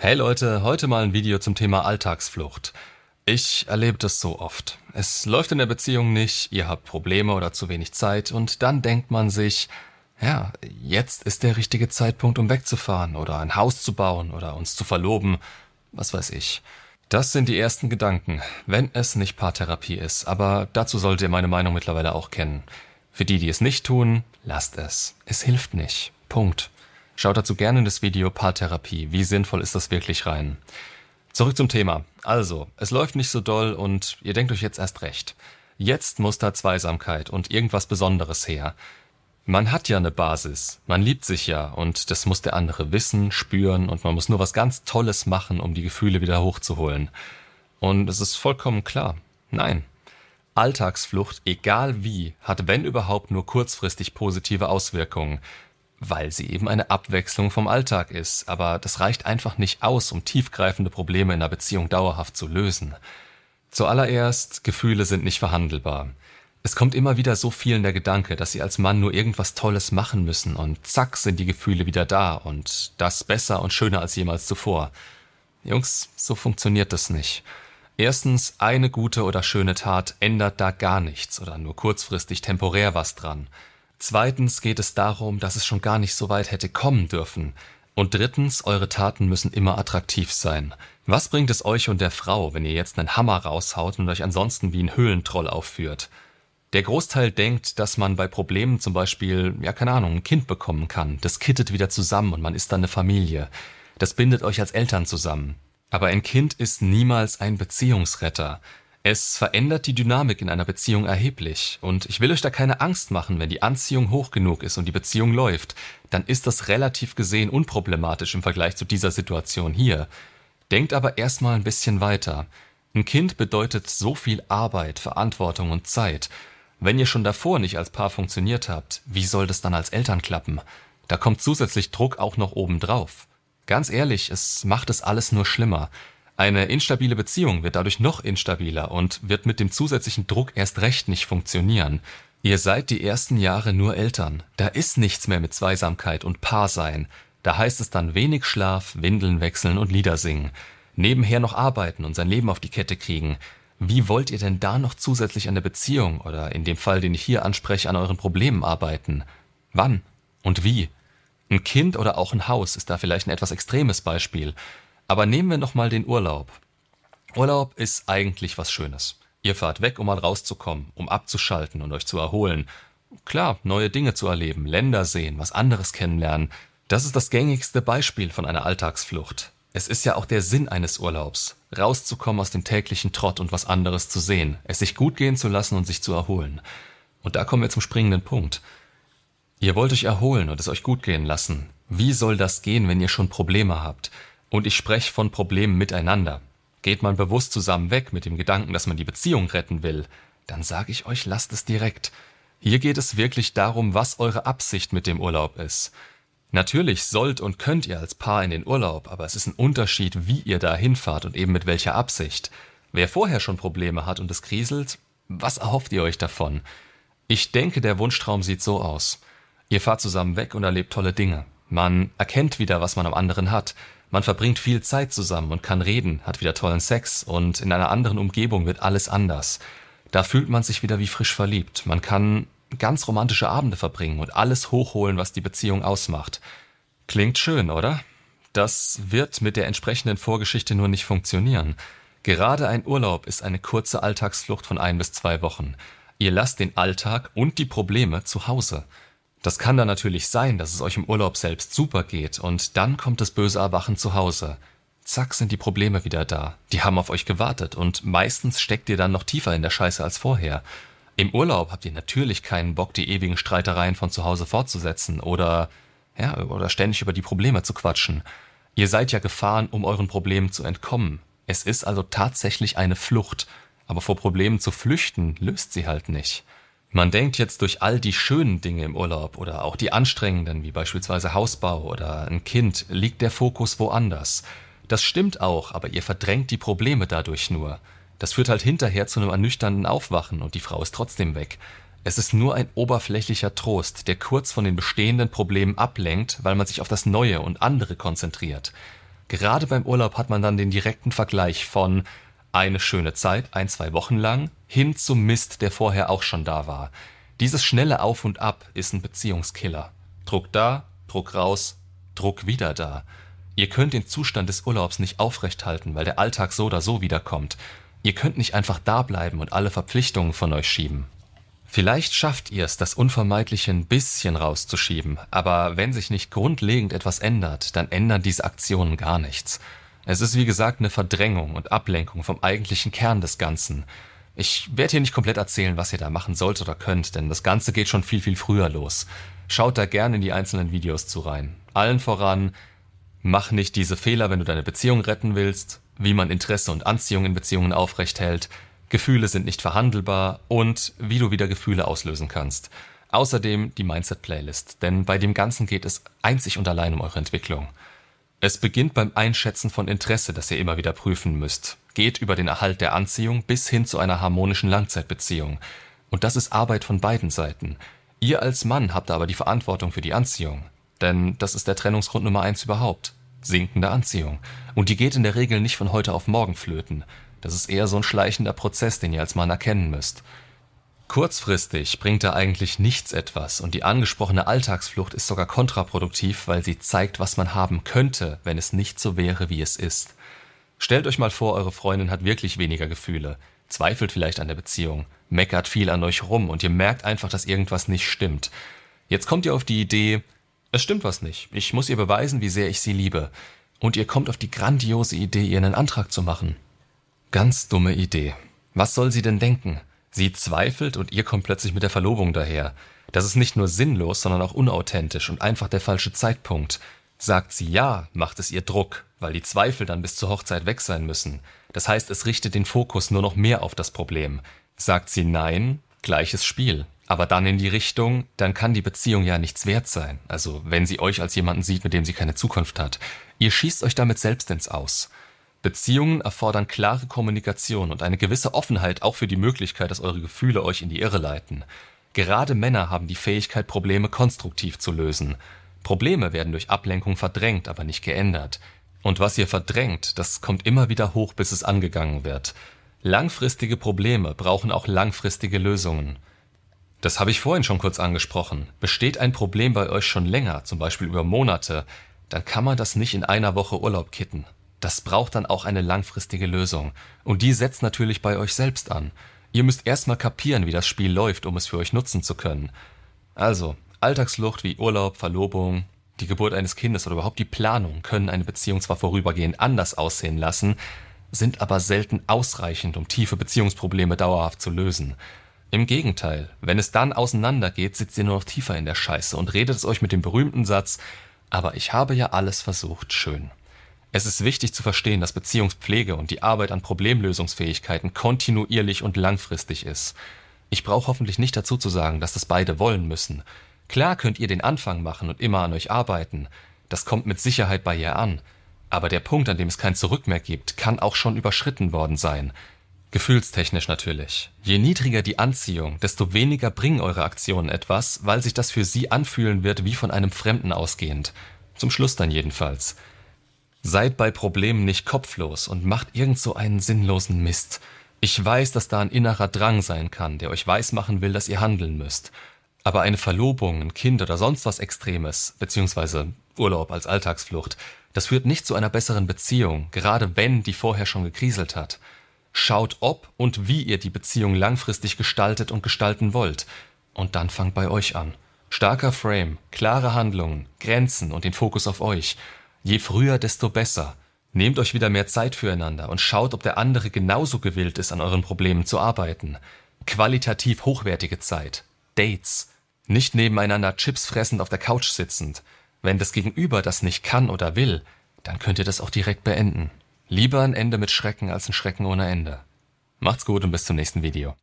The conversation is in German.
Hey Leute, heute mal ein Video zum Thema Alltagsflucht. Ich erlebe das so oft. Es läuft in der Beziehung nicht, ihr habt Probleme oder zu wenig Zeit und dann denkt man sich, ja, jetzt ist der richtige Zeitpunkt, um wegzufahren oder ein Haus zu bauen oder uns zu verloben, was weiß ich. Das sind die ersten Gedanken, wenn es nicht Paartherapie ist, aber dazu solltet ihr meine Meinung mittlerweile auch kennen. Für die, die es nicht tun, lasst es. Es hilft nicht. Punkt. Schaut dazu gerne in das Video Paartherapie. Wie sinnvoll ist das wirklich rein? Zurück zum Thema. Also, es läuft nicht so doll und ihr denkt euch jetzt erst recht. Jetzt muss da Zweisamkeit und irgendwas Besonderes her. Man hat ja eine Basis, man liebt sich ja und das muss der andere wissen, spüren und man muss nur was ganz Tolles machen, um die Gefühle wieder hochzuholen. Und es ist vollkommen klar. Nein. Alltagsflucht, egal wie, hat wenn überhaupt nur kurzfristig positive Auswirkungen weil sie eben eine Abwechslung vom Alltag ist, aber das reicht einfach nicht aus, um tiefgreifende Probleme in einer Beziehung dauerhaft zu lösen. Zuallererst, Gefühle sind nicht verhandelbar. Es kommt immer wieder so vielen der Gedanke, dass sie als Mann nur irgendwas Tolles machen müssen und zack sind die Gefühle wieder da und das besser und schöner als jemals zuvor. Jungs, so funktioniert das nicht. Erstens, eine gute oder schöne Tat ändert da gar nichts oder nur kurzfristig temporär was dran. Zweitens geht es darum, dass es schon gar nicht so weit hätte kommen dürfen. Und drittens, eure Taten müssen immer attraktiv sein. Was bringt es euch und der Frau, wenn ihr jetzt einen Hammer raushaut und euch ansonsten wie ein Höhlentroll aufführt? Der Großteil denkt, dass man bei Problemen zum Beispiel, ja keine Ahnung, ein Kind bekommen kann. Das kittet wieder zusammen und man ist dann eine Familie. Das bindet euch als Eltern zusammen. Aber ein Kind ist niemals ein Beziehungsretter. Es verändert die Dynamik in einer Beziehung erheblich, und ich will euch da keine Angst machen, wenn die Anziehung hoch genug ist und die Beziehung läuft, dann ist das relativ gesehen unproblematisch im Vergleich zu dieser Situation hier. Denkt aber erstmal ein bisschen weiter. Ein Kind bedeutet so viel Arbeit, Verantwortung und Zeit. Wenn ihr schon davor nicht als Paar funktioniert habt, wie soll das dann als Eltern klappen? Da kommt zusätzlich Druck auch noch oben drauf. Ganz ehrlich, es macht es alles nur schlimmer. Eine instabile Beziehung wird dadurch noch instabiler und wird mit dem zusätzlichen Druck erst recht nicht funktionieren. Ihr seid die ersten Jahre nur Eltern. Da ist nichts mehr mit Zweisamkeit und Paarsein. Da heißt es dann wenig Schlaf, Windeln wechseln und Lieder singen. Nebenher noch arbeiten und sein Leben auf die Kette kriegen. Wie wollt ihr denn da noch zusätzlich an der Beziehung oder in dem Fall, den ich hier anspreche, an euren Problemen arbeiten? Wann? Und wie? Ein Kind oder auch ein Haus ist da vielleicht ein etwas extremes Beispiel. Aber nehmen wir noch mal den Urlaub. Urlaub ist eigentlich was Schönes. Ihr fahrt weg, um mal rauszukommen, um abzuschalten und euch zu erholen. Klar, neue Dinge zu erleben, Länder sehen, was anderes kennenlernen. Das ist das gängigste Beispiel von einer Alltagsflucht. Es ist ja auch der Sinn eines Urlaubs, rauszukommen aus dem täglichen Trott und was anderes zu sehen, es sich gut gehen zu lassen und sich zu erholen. Und da kommen wir zum springenden Punkt. Ihr wollt euch erholen und es euch gut gehen lassen. Wie soll das gehen, wenn ihr schon Probleme habt? Und ich spreche von Problemen miteinander. Geht man bewusst zusammen weg mit dem Gedanken, dass man die Beziehung retten will, dann sage ich euch, lasst es direkt. Hier geht es wirklich darum, was eure Absicht mit dem Urlaub ist. Natürlich sollt und könnt ihr als Paar in den Urlaub, aber es ist ein Unterschied, wie ihr da hinfahrt und eben mit welcher Absicht. Wer vorher schon Probleme hat und es kriselt, was erhofft ihr euch davon? Ich denke, der Wunschtraum sieht so aus. Ihr fahrt zusammen weg und erlebt tolle Dinge. Man erkennt wieder, was man am anderen hat. Man verbringt viel Zeit zusammen und kann reden, hat wieder tollen Sex und in einer anderen Umgebung wird alles anders. Da fühlt man sich wieder wie frisch verliebt. Man kann ganz romantische Abende verbringen und alles hochholen, was die Beziehung ausmacht. Klingt schön, oder? Das wird mit der entsprechenden Vorgeschichte nur nicht funktionieren. Gerade ein Urlaub ist eine kurze Alltagsflucht von ein bis zwei Wochen. Ihr lasst den Alltag und die Probleme zu Hause. Das kann dann natürlich sein, dass es euch im Urlaub selbst super geht und dann kommt das böse Erwachen zu Hause. Zack sind die Probleme wieder da. Die haben auf euch gewartet und meistens steckt ihr dann noch tiefer in der Scheiße als vorher. Im Urlaub habt ihr natürlich keinen Bock, die ewigen Streitereien von zu Hause fortzusetzen oder ja, oder ständig über die Probleme zu quatschen. Ihr seid ja gefahren, um euren Problemen zu entkommen. Es ist also tatsächlich eine Flucht, aber vor Problemen zu flüchten löst sie halt nicht. Man denkt jetzt durch all die schönen Dinge im Urlaub oder auch die anstrengenden, wie beispielsweise Hausbau oder ein Kind, liegt der Fokus woanders. Das stimmt auch, aber ihr verdrängt die Probleme dadurch nur. Das führt halt hinterher zu einem ernüchternden Aufwachen und die Frau ist trotzdem weg. Es ist nur ein oberflächlicher Trost, der kurz von den bestehenden Problemen ablenkt, weil man sich auf das Neue und andere konzentriert. Gerade beim Urlaub hat man dann den direkten Vergleich von eine schöne Zeit, ein, zwei Wochen lang, hin zum Mist, der vorher auch schon da war. Dieses schnelle Auf und Ab ist ein Beziehungskiller. Druck da, Druck raus, Druck wieder da. Ihr könnt den Zustand des Urlaubs nicht aufrechthalten, weil der Alltag so oder so wiederkommt. Ihr könnt nicht einfach da bleiben und alle Verpflichtungen von euch schieben. Vielleicht schafft ihr es, das Unvermeidliche ein bisschen rauszuschieben, aber wenn sich nicht grundlegend etwas ändert, dann ändern diese Aktionen gar nichts. Es ist wie gesagt eine Verdrängung und Ablenkung vom eigentlichen Kern des Ganzen. Ich werde hier nicht komplett erzählen, was ihr da machen sollt oder könnt, denn das Ganze geht schon viel, viel früher los. Schaut da gerne in die einzelnen Videos zu rein. Allen voran, mach nicht diese Fehler, wenn du deine Beziehung retten willst, wie man Interesse und Anziehung in Beziehungen aufrecht hält, Gefühle sind nicht verhandelbar und wie du wieder Gefühle auslösen kannst. Außerdem die Mindset-Playlist, denn bei dem Ganzen geht es einzig und allein um eure Entwicklung. Es beginnt beim Einschätzen von Interesse, das ihr immer wieder prüfen müsst, geht über den Erhalt der Anziehung bis hin zu einer harmonischen Langzeitbeziehung. Und das ist Arbeit von beiden Seiten. Ihr als Mann habt aber die Verantwortung für die Anziehung, denn das ist der Trennungsgrund Nummer eins überhaupt. Sinkende Anziehung. Und die geht in der Regel nicht von heute auf morgen flöten. Das ist eher so ein schleichender Prozess, den ihr als Mann erkennen müsst. Kurzfristig bringt da eigentlich nichts etwas und die angesprochene Alltagsflucht ist sogar kontraproduktiv, weil sie zeigt, was man haben könnte, wenn es nicht so wäre, wie es ist. Stellt euch mal vor, eure Freundin hat wirklich weniger Gefühle, zweifelt vielleicht an der Beziehung, meckert viel an euch rum und ihr merkt einfach, dass irgendwas nicht stimmt. Jetzt kommt ihr auf die Idee, es stimmt was nicht, ich muss ihr beweisen, wie sehr ich sie liebe. Und ihr kommt auf die grandiose Idee, ihr einen Antrag zu machen. Ganz dumme Idee. Was soll sie denn denken? Sie zweifelt und ihr kommt plötzlich mit der Verlobung daher. Das ist nicht nur sinnlos, sondern auch unauthentisch und einfach der falsche Zeitpunkt. Sagt sie ja, macht es ihr Druck, weil die Zweifel dann bis zur Hochzeit weg sein müssen. Das heißt, es richtet den Fokus nur noch mehr auf das Problem. Sagt sie nein, gleiches Spiel. Aber dann in die Richtung, dann kann die Beziehung ja nichts wert sein. Also wenn sie euch als jemanden sieht, mit dem sie keine Zukunft hat. Ihr schießt euch damit selbst ins Aus. Beziehungen erfordern klare Kommunikation und eine gewisse Offenheit auch für die Möglichkeit, dass eure Gefühle euch in die Irre leiten. Gerade Männer haben die Fähigkeit, Probleme konstruktiv zu lösen. Probleme werden durch Ablenkung verdrängt, aber nicht geändert. Und was ihr verdrängt, das kommt immer wieder hoch, bis es angegangen wird. Langfristige Probleme brauchen auch langfristige Lösungen. Das habe ich vorhin schon kurz angesprochen. Besteht ein Problem bei euch schon länger, zum Beispiel über Monate, dann kann man das nicht in einer Woche Urlaub kitten. Das braucht dann auch eine langfristige Lösung. Und die setzt natürlich bei euch selbst an. Ihr müsst erstmal kapieren, wie das Spiel läuft, um es für euch nutzen zu können. Also, Alltagsflucht wie Urlaub, Verlobung, die Geburt eines Kindes oder überhaupt die Planung können eine Beziehung zwar vorübergehend anders aussehen lassen, sind aber selten ausreichend, um tiefe Beziehungsprobleme dauerhaft zu lösen. Im Gegenteil, wenn es dann auseinandergeht, sitzt ihr nur noch tiefer in der Scheiße und redet es euch mit dem berühmten Satz, aber ich habe ja alles versucht, schön. Es ist wichtig zu verstehen, dass Beziehungspflege und die Arbeit an Problemlösungsfähigkeiten kontinuierlich und langfristig ist. Ich brauche hoffentlich nicht dazu zu sagen, dass das beide wollen müssen. Klar könnt ihr den Anfang machen und immer an euch arbeiten. Das kommt mit Sicherheit bei ihr an. Aber der Punkt, an dem es kein Zurück mehr gibt, kann auch schon überschritten worden sein. Gefühlstechnisch natürlich. Je niedriger die Anziehung, desto weniger bringen eure Aktionen etwas, weil sich das für sie anfühlen wird wie von einem Fremden ausgehend. Zum Schluss dann jedenfalls. Seid bei Problemen nicht kopflos und macht irgend so einen sinnlosen Mist. Ich weiß, dass da ein innerer Drang sein kann, der euch weismachen will, dass ihr handeln müsst. Aber eine Verlobung, ein Kind oder sonst was Extremes, beziehungsweise Urlaub als Alltagsflucht, das führt nicht zu einer besseren Beziehung, gerade wenn die vorher schon gekriselt hat. Schaut, ob und wie ihr die Beziehung langfristig gestaltet und gestalten wollt. Und dann fangt bei euch an. Starker Frame, klare Handlungen, Grenzen und den Fokus auf euch. Je früher, desto besser. Nehmt euch wieder mehr Zeit füreinander und schaut, ob der andere genauso gewillt ist, an euren Problemen zu arbeiten. Qualitativ hochwertige Zeit. Dates. Nicht nebeneinander Chips fressend auf der Couch sitzend. Wenn das Gegenüber das nicht kann oder will, dann könnt ihr das auch direkt beenden. Lieber ein Ende mit Schrecken als ein Schrecken ohne Ende. Macht's gut und bis zum nächsten Video.